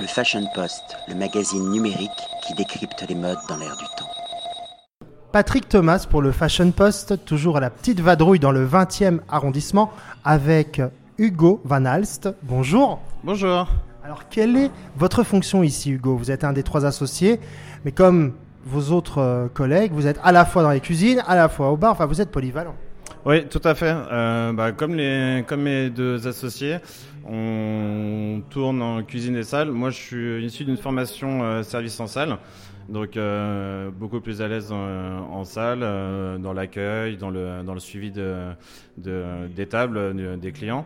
Le Fashion Post, le magazine numérique qui décrypte les modes dans l'air du temps. Patrick Thomas pour le Fashion Post, toujours à la petite vadrouille dans le 20e arrondissement avec Hugo Van Alst. Bonjour. Bonjour. Alors, quelle est votre fonction ici, Hugo? Vous êtes un des trois associés, mais comme vos autres euh, collègues, vous êtes à la fois dans les cuisines, à la fois au bar, enfin, vous êtes polyvalent. Oui, tout à fait. Euh, bah, comme, les, comme mes deux associés, on tourne en cuisine et salle. Moi, je suis issu d'une formation euh, service en salle, donc euh, beaucoup plus à l'aise en, en salle, euh, dans l'accueil, dans le, dans le suivi de, de- des tables de- des clients.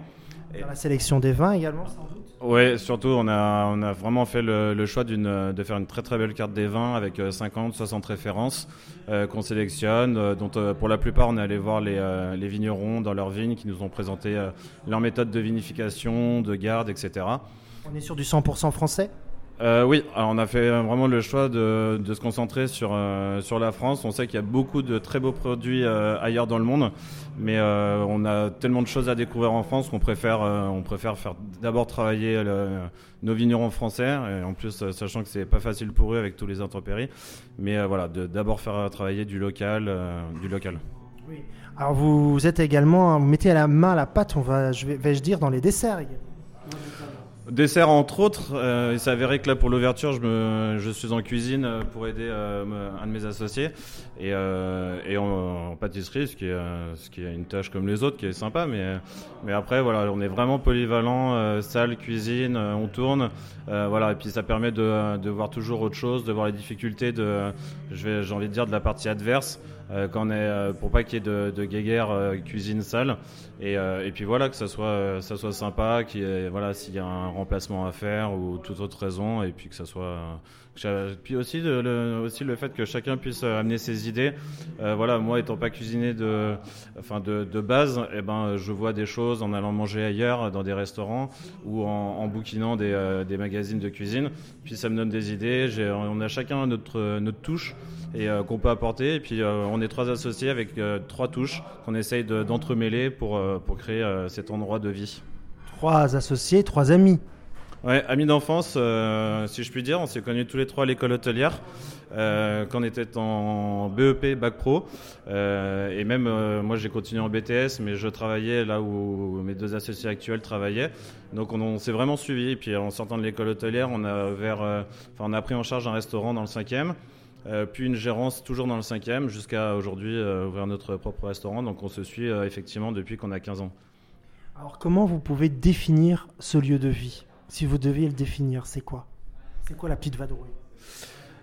Dans la sélection des vins également, sans doute? Oui, surtout, on a, on a vraiment fait le, le choix d'une, de faire une très très belle carte des vins avec euh, 50, 60 références euh, qu'on sélectionne, euh, dont euh, pour la plupart on est allé voir les, euh, les vignerons dans leurs vignes qui nous ont présenté euh, leur méthode de vinification, de garde, etc. On est sur du 100% français? Euh, oui, alors on a fait vraiment le choix de, se concentrer sur, euh, sur la France. On sait qu'il y a beaucoup de très beaux produits euh, ailleurs dans le monde, mais on a tellement de choses à découvrir en France qu'on préfère, on préfère faire d'abord travailler le- nos vignerons français, et en plus sachant que c'est pas facile pour eux avec tous les intempéries, mais voilà, d'abord faire travailler du local, du local. Alors, vous êtes également, vous mettez à la main la pâte, on va, je vais, vais-je dire, dans les desserts. Dessert entre autres, euh, il s'est avéré que là pour l'ouverture, je, me, je suis en cuisine euh, pour aider euh, un de mes associés. Et, euh, en, pâtisserie, ce qui, est, ce qui une tâche comme les autres, qui est sympa, mais, mais après voilà, on est vraiment polyvalent, salle, cuisine, on tourne, voilà, et puis ça permet de, de voir toujours autre chose, de voir les difficultés de, j'ai envie de dire de la partie adverse, quand on est, pour pas qu'il y ait de, de guéguerre cuisine salle, et, et puis voilà que ça soit, ça soit sympa, qu'il voilà s'il y a un remplacement à faire ou toute autre raison, et puis que ça soit, puis aussi le, aussi le fait que chacun puisse euh, amener ses idées. Euh, voilà, moi étant pas cuisinier de, enfin de, base, eh ben je vois des choses en allant manger ailleurs, dans des restaurants ou en, bouquinant des, euh, des magazines de cuisine. Puis ça me donne des idées. On a chacun notre notre touche et qu'on peut apporter. Et puis on est trois associés avec trois touches qu'on essaye de- d'entremêler pour pour créer cet endroit de vie. Trois associés, trois amis. Ouais, amis d'enfance, euh, si je puis dire, on s'est connus tous les trois à l'école hôtelière euh, quand on était en BEP, bac pro, euh, et même euh, moi j'ai continué en BTS, mais je travaillais là où mes deux associés actuels travaillaient, donc on, s'est vraiment suivi. Et puis en sortant de l'école hôtelière, on a ouvert, enfin on a pris en charge un restaurant dans le cinquième. Puis une gérance toujours dans le cinquième jusqu'à aujourd'hui ouvrir notre propre restaurant. Donc on se suit effectivement depuis qu'on a 15 ans. Alors, comment vous pouvez définir ce lieu de vie? Si vous deviez le définir, c'est quoi? C'est quoi la petite vadrouille?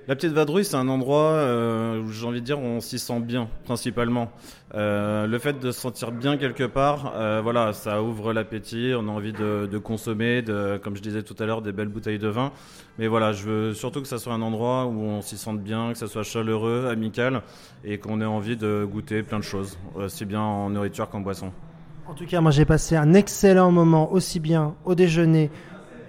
La Petite Vadrouille, c'est un endroit euh, où j'ai envie de dire on s'y sent bien, principalement. Euh, le fait de se sentir bien quelque part, euh, voilà, ça ouvre l'appétit. On a envie de, de consommer, de, comme je disais tout à l'heure, des belles bouteilles de vin. Mais voilà, je veux surtout que ça soit un endroit où on s'y sente bien, que ça soit chaleureux, amical, et qu'on ait envie de goûter plein de choses, aussi bien en nourriture qu'en boisson. En tout cas, moi j'ai passé un excellent moment aussi bien au déjeuner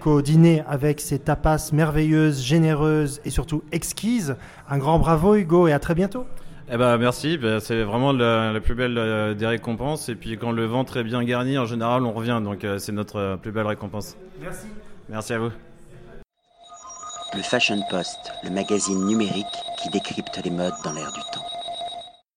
qu'au dîner avec ces tapas merveilleuses, généreuses et surtout exquises. Un grand bravo Hugo et à très bientôt. Eh ben merci, Ben, c'est vraiment la, la plus belle euh, des récompenses. Et puis quand le ventre est bien garni, en général, on revient. Donc euh, c'est notre euh, plus belle récompense. Merci. Merci à vous. Le Fashion Post, le magazine numérique qui décrypte les modes dans l'air du temps.